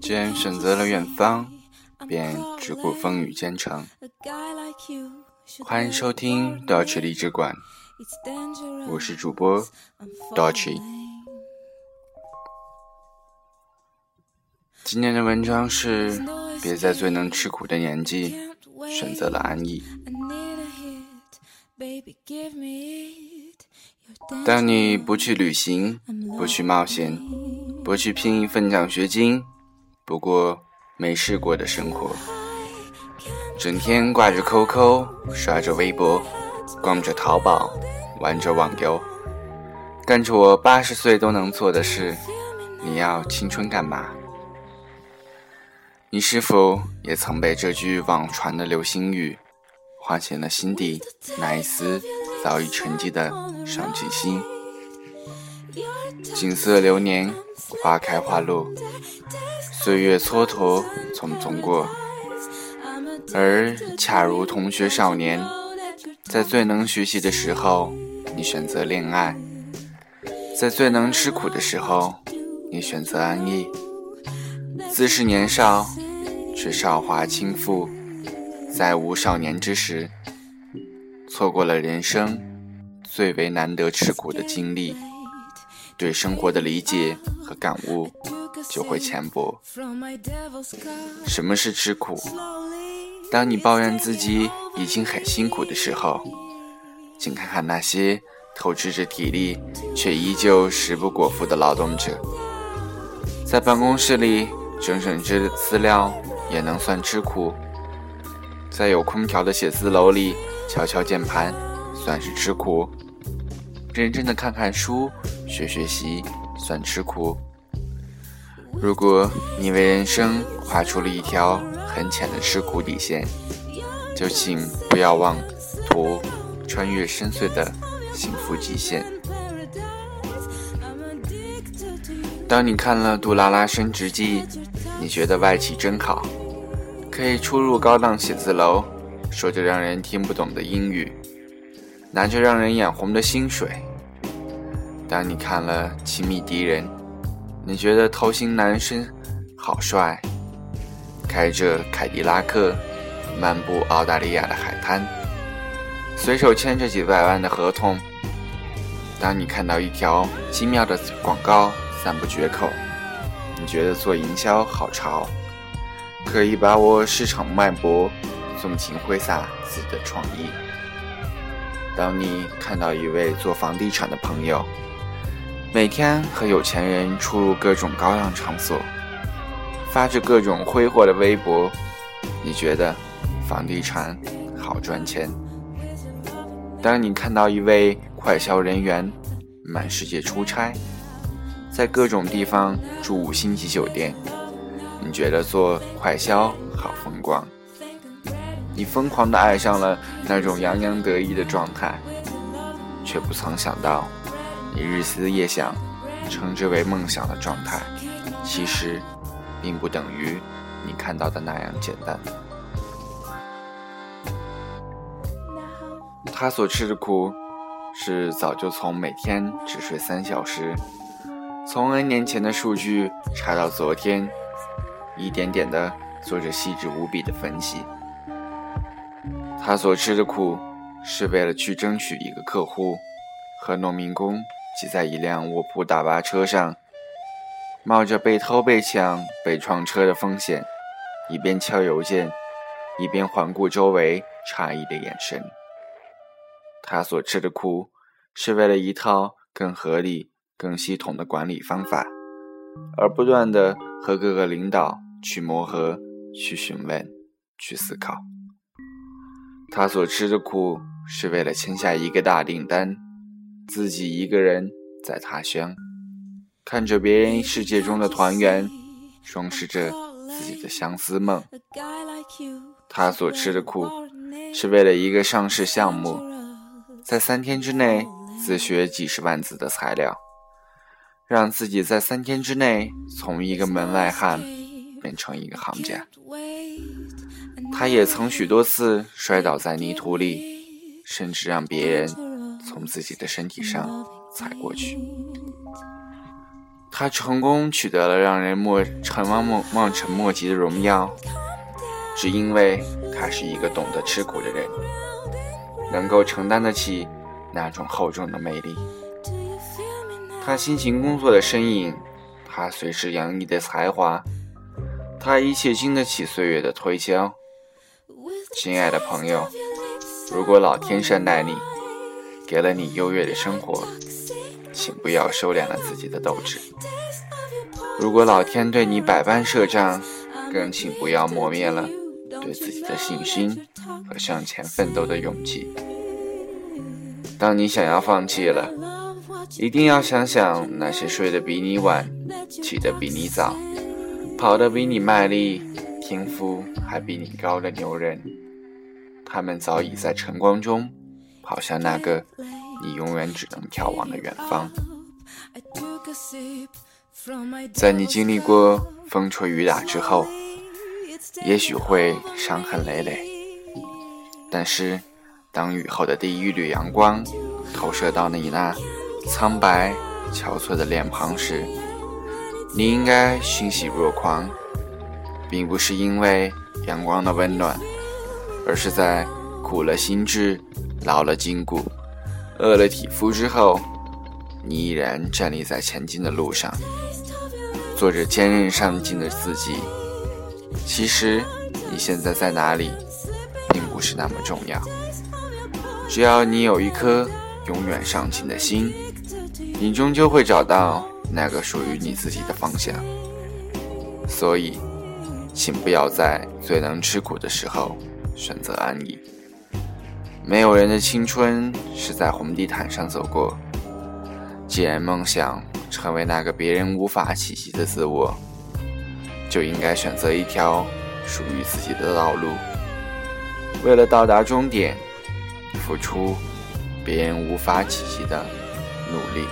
既然选择了远方，便只顾风雨兼程。欢迎收听 Dodge 励志馆，我是主播 Dodge。今天的文章是：别在最能吃苦的年纪选择了安逸。当你不去旅行，不去冒险，不去拼一份奖学金，不过没试过的生活，整天挂着 QQ，刷着微博，逛着淘宝，玩着网游，干着我八十岁都能做的事，你要青春干嘛？你是否也曾被这句网传的流星雨唤醒了心底那一丝早已沉寂的上进心？景色流年，花开花落，岁月蹉跎匆匆过，而恰如同学少年，在最能学习的时候，你选择恋爱；在最能吃苦的时候，你选择安逸。自是年少。却韶华倾覆，再无少年之时，错过了人生最为难得吃苦的经历，对生活的理解和感悟就会浅薄。什么是吃苦？当你抱怨自己已经很辛苦的时候，请看看那些透支着体力却依旧食不果腹的劳动者，在办公室里整整只资料。也能算吃苦，在有空调的写字楼里敲敲键盘，算是吃苦；认真的看看书、学学习，算吃苦。如果你为人生画出了一条很浅的吃苦底线，就请不要妄图穿越深邃的幸福极限。当你看了《杜拉拉升职记》，你觉得外企真好。可以出入高档写字楼，说着让人听不懂的英语，拿着让人眼红的薪水。当你看了《亲密敌人》，你觉得头型男生好帅，开着凯迪拉克漫步澳大利亚的海滩，随手签着几百万的合同。当你看到一条精妙的广告赞不绝口，你觉得做营销好潮。可以把握市场脉搏，纵情挥洒自己的创意。当你看到一位做房地产的朋友，每天和有钱人出入各种高档场所，发着各种挥霍的微博，你觉得房地产好赚钱？当你看到一位快销人员满世界出差，在各种地方住五星级酒店。你觉得做快销好风光，你疯狂的爱上了那种洋洋得意的状态，却不曾想到，你日思夜想、称之为梦想的状态，其实并不等于你看到的那样简单。他所吃的苦，是早就从每天只睡三小时，从 N 年前的数据查到昨天。一点点的做着细致无比的分析，他所吃的苦，是为了去争取一个客户，和农民工挤在一辆卧铺大巴车上，冒着被偷、被抢、被撞车的风险，一边敲邮件，一边环顾周围诧异的眼神。他所吃的苦，是为了一套更合理、更系统的管理方法，而不断的。和各个领导去磨合、去询问、去思考，他所吃的苦是为了签下一个大订单，自己一个人在他乡，看着别人世界中的团圆，装饰着自己的相思梦。他所吃的苦是为了一个上市项目，在三天之内自学几十万字的材料。让自己在三天之内从一个门外汉变成一个行家。他也曾许多次摔倒在泥土里，甚至让别人从自己的身体上踩过去。他成功取得了让人莫成望莫望尘莫及的荣耀，只因为他是一个懂得吃苦的人，能够承担得起那种厚重的魅力。他辛勤工作的身影，他随时洋溢的才华，他一切经得起岁月的推敲。亲爱的朋友，如果老天善待你，给了你优越的生活。请不要收敛了自己的斗志。如果老天对你百般设障，更请不要磨灭了对自己的信心和向前奋斗的勇气。当你想要放弃了，一定要想想那些睡得比你晚、起得比你早、跑得比你卖力、天赋还比你高的牛人，他们早已在晨光中跑向那个。你永远只能眺望的远方，在你经历过风吹雨打之后，也许会伤痕累累。但是，当雨后的第一缕阳光投射到你那苍白憔悴的脸庞时，你应该欣喜若狂，并不是因为阳光的温暖，而是在苦了心智，劳了筋骨。饿了体肤之后，你依然站立在前进的路上，做着坚韧上进的自己。其实，你现在在哪里，并不是那么重要。只要你有一颗永远上进的心，你终究会找到那个属于你自己的方向。所以，请不要在最能吃苦的时候选择安逸。没有人的青春是在红地毯上走过。既然梦想成为那个别人无法企及的自我，就应该选择一条属于自己的道路。为了到达终点，付出别人无法企及的努力。